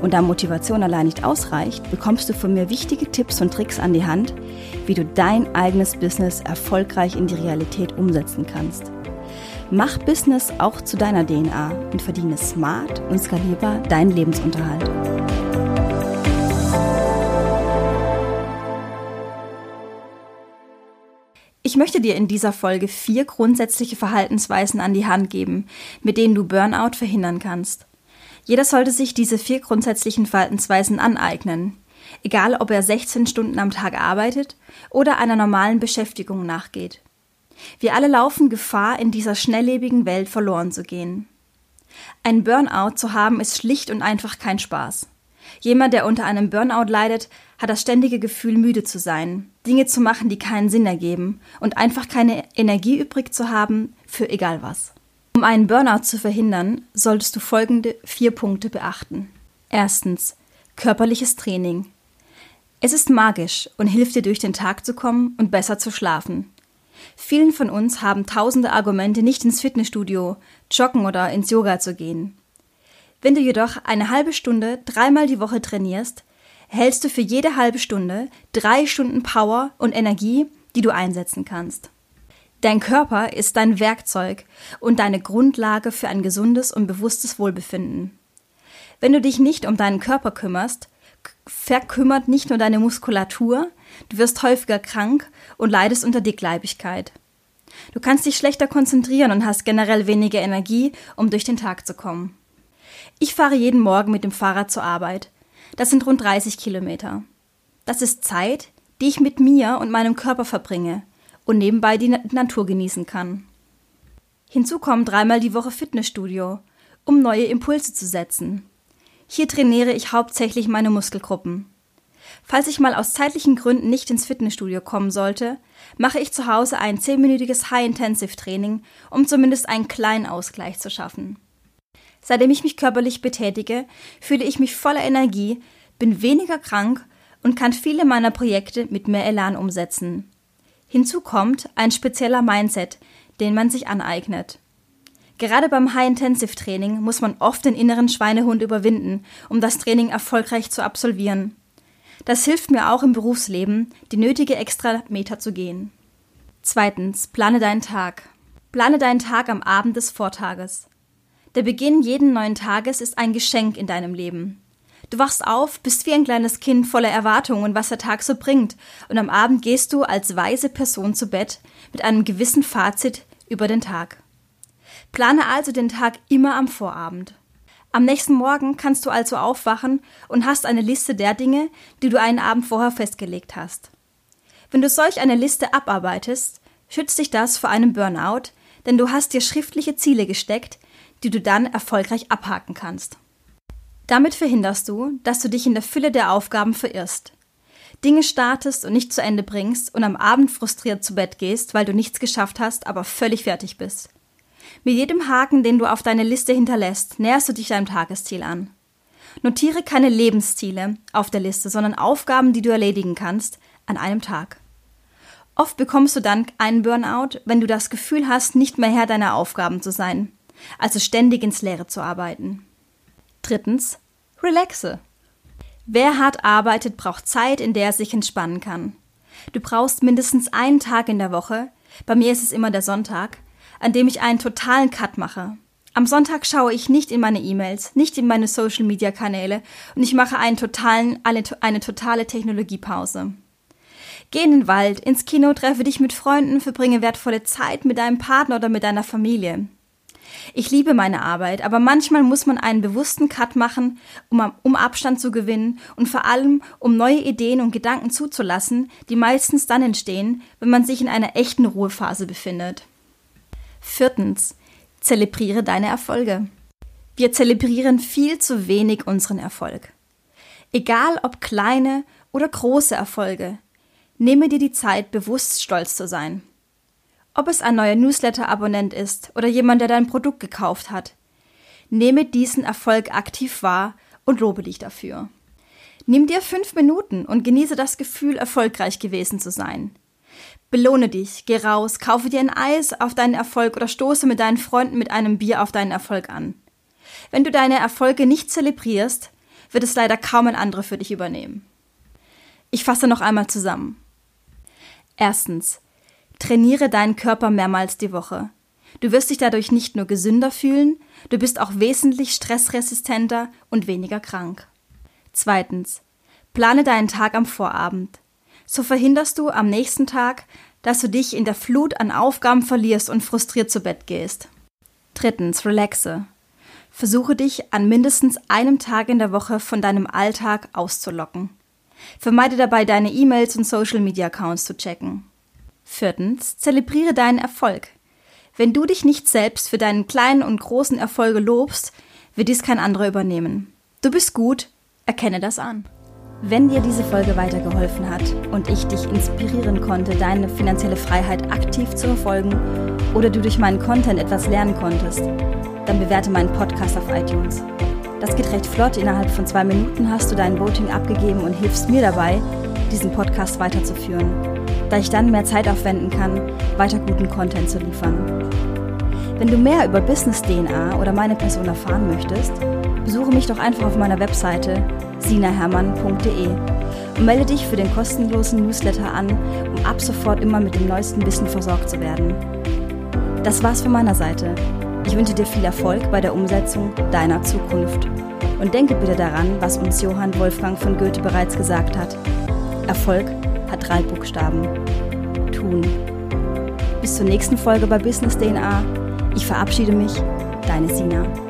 Und da Motivation allein nicht ausreicht, bekommst du von mir wichtige Tipps und Tricks an die Hand, wie du dein eigenes Business erfolgreich in die Realität umsetzen kannst. Mach Business auch zu deiner DNA und verdiene smart und skalierbar deinen Lebensunterhalt. Ich möchte dir in dieser Folge vier grundsätzliche Verhaltensweisen an die Hand geben, mit denen du Burnout verhindern kannst. Jeder sollte sich diese vier grundsätzlichen Verhaltensweisen aneignen, egal ob er 16 Stunden am Tag arbeitet oder einer normalen Beschäftigung nachgeht. Wir alle laufen Gefahr, in dieser schnelllebigen Welt verloren zu gehen. Ein Burnout zu haben ist schlicht und einfach kein Spaß. Jemand, der unter einem Burnout leidet, hat das ständige Gefühl, müde zu sein, Dinge zu machen, die keinen Sinn ergeben und einfach keine Energie übrig zu haben für egal was. Um einen Burnout zu verhindern, solltest du folgende vier Punkte beachten. Erstens, körperliches Training. Es ist magisch und hilft dir durch den Tag zu kommen und besser zu schlafen. Vielen von uns haben tausende Argumente, nicht ins Fitnessstudio, joggen oder ins Yoga zu gehen. Wenn du jedoch eine halbe Stunde dreimal die Woche trainierst, hältst du für jede halbe Stunde drei Stunden Power und Energie, die du einsetzen kannst. Dein Körper ist dein Werkzeug und deine Grundlage für ein gesundes und bewusstes Wohlbefinden. Wenn du dich nicht um deinen Körper kümmerst, verkümmert nicht nur deine Muskulatur, du wirst häufiger krank und leidest unter Dickleibigkeit. Du kannst dich schlechter konzentrieren und hast generell weniger Energie, um durch den Tag zu kommen. Ich fahre jeden Morgen mit dem Fahrrad zur Arbeit. Das sind rund 30 Kilometer. Das ist Zeit, die ich mit mir und meinem Körper verbringe und nebenbei die Natur genießen kann. Hinzu kommen dreimal die Woche Fitnessstudio, um neue Impulse zu setzen. Hier trainiere ich hauptsächlich meine Muskelgruppen. Falls ich mal aus zeitlichen Gründen nicht ins Fitnessstudio kommen sollte, mache ich zu Hause ein zehnminütiges High-Intensive-Training, um zumindest einen kleinen Ausgleich zu schaffen. Seitdem ich mich körperlich betätige, fühle ich mich voller Energie, bin weniger krank und kann viele meiner Projekte mit mehr Elan umsetzen. Hinzu kommt ein spezieller Mindset, den man sich aneignet. Gerade beim High-Intensive-Training muss man oft den inneren Schweinehund überwinden, um das Training erfolgreich zu absolvieren. Das hilft mir auch im Berufsleben, die nötige extra Meter zu gehen. Zweitens, plane deinen Tag. Plane deinen Tag am Abend des Vortages. Der Beginn jeden neuen Tages ist ein Geschenk in deinem Leben. Du wachst auf, bist wie ein kleines Kind voller Erwartungen, was der Tag so bringt, und am Abend gehst du als weise Person zu Bett mit einem gewissen Fazit über den Tag. Plane also den Tag immer am Vorabend. Am nächsten Morgen kannst du also aufwachen und hast eine Liste der Dinge, die du einen Abend vorher festgelegt hast. Wenn du solch eine Liste abarbeitest, schützt dich das vor einem Burnout, denn du hast dir schriftliche Ziele gesteckt, die du dann erfolgreich abhaken kannst. Damit verhinderst du, dass du dich in der Fülle der Aufgaben verirrst. Dinge startest und nicht zu Ende bringst und am Abend frustriert zu Bett gehst, weil du nichts geschafft hast, aber völlig fertig bist. Mit jedem Haken, den du auf deine Liste hinterlässt, näherst du dich deinem Tagesziel an. Notiere keine Lebensziele auf der Liste, sondern Aufgaben, die du erledigen kannst, an einem Tag. Oft bekommst du dann einen Burnout, wenn du das Gefühl hast, nicht mehr Herr deiner Aufgaben zu sein also ständig ins Leere zu arbeiten. Drittens, relaxe. Wer hart arbeitet, braucht Zeit, in der er sich entspannen kann. Du brauchst mindestens einen Tag in der Woche, bei mir ist es immer der Sonntag, an dem ich einen totalen Cut mache. Am Sonntag schaue ich nicht in meine E-Mails, nicht in meine Social-Media-Kanäle und ich mache einen totalen, eine, eine totale Technologiepause. Geh in den Wald, ins Kino, treffe dich mit Freunden, verbringe wertvolle Zeit mit deinem Partner oder mit deiner Familie. Ich liebe meine Arbeit, aber manchmal muss man einen bewussten Cut machen, um, um Abstand zu gewinnen und vor allem, um neue Ideen und Gedanken zuzulassen, die meistens dann entstehen, wenn man sich in einer echten Ruhephase befindet. Viertens. Zelebriere deine Erfolge. Wir zelebrieren viel zu wenig unseren Erfolg. Egal ob kleine oder große Erfolge, nehme dir die Zeit, bewusst stolz zu sein. Ob es ein neuer Newsletter-Abonnent ist oder jemand, der dein Produkt gekauft hat, nehme diesen Erfolg aktiv wahr und lobe dich dafür. Nimm dir fünf Minuten und genieße das Gefühl, erfolgreich gewesen zu sein. Belohne dich, geh raus, kaufe dir ein Eis auf deinen Erfolg oder stoße mit deinen Freunden mit einem Bier auf deinen Erfolg an. Wenn du deine Erfolge nicht zelebrierst, wird es leider kaum ein anderer für dich übernehmen. Ich fasse noch einmal zusammen. Erstens. Trainiere deinen Körper mehrmals die Woche. Du wirst dich dadurch nicht nur gesünder fühlen, du bist auch wesentlich stressresistenter und weniger krank. Zweitens. Plane deinen Tag am Vorabend. So verhinderst du am nächsten Tag, dass du dich in der Flut an Aufgaben verlierst und frustriert zu Bett gehst. Drittens. Relaxe. Versuche dich an mindestens einem Tag in der Woche von deinem Alltag auszulocken. Vermeide dabei deine E-Mails und Social Media Accounts zu checken. Viertens. Zelebriere deinen Erfolg. Wenn du dich nicht selbst für deinen kleinen und großen Erfolge lobst, wird dies kein anderer übernehmen. Du bist gut, erkenne das an. Wenn dir diese Folge weitergeholfen hat und ich dich inspirieren konnte, deine finanzielle Freiheit aktiv zu verfolgen oder du durch meinen Content etwas lernen konntest, dann bewerte meinen Podcast auf iTunes. Das geht recht flott. Innerhalb von zwei Minuten hast du dein Voting abgegeben und hilfst mir dabei, diesen Podcast weiterzuführen, da ich dann mehr Zeit aufwenden kann, weiter guten Content zu liefern. Wenn du mehr über Business DNA oder meine Person erfahren möchtest, besuche mich doch einfach auf meiner Webseite sinahermann.de und melde dich für den kostenlosen Newsletter an, um ab sofort immer mit dem neuesten Wissen versorgt zu werden. Das war's von meiner Seite. Ich wünsche dir viel Erfolg bei der Umsetzung deiner Zukunft. Und denke bitte daran, was uns Johann Wolfgang von Goethe bereits gesagt hat. Erfolg hat drei Buchstaben. Tun. Bis zur nächsten Folge bei Business DNA. Ich verabschiede mich, deine Sina.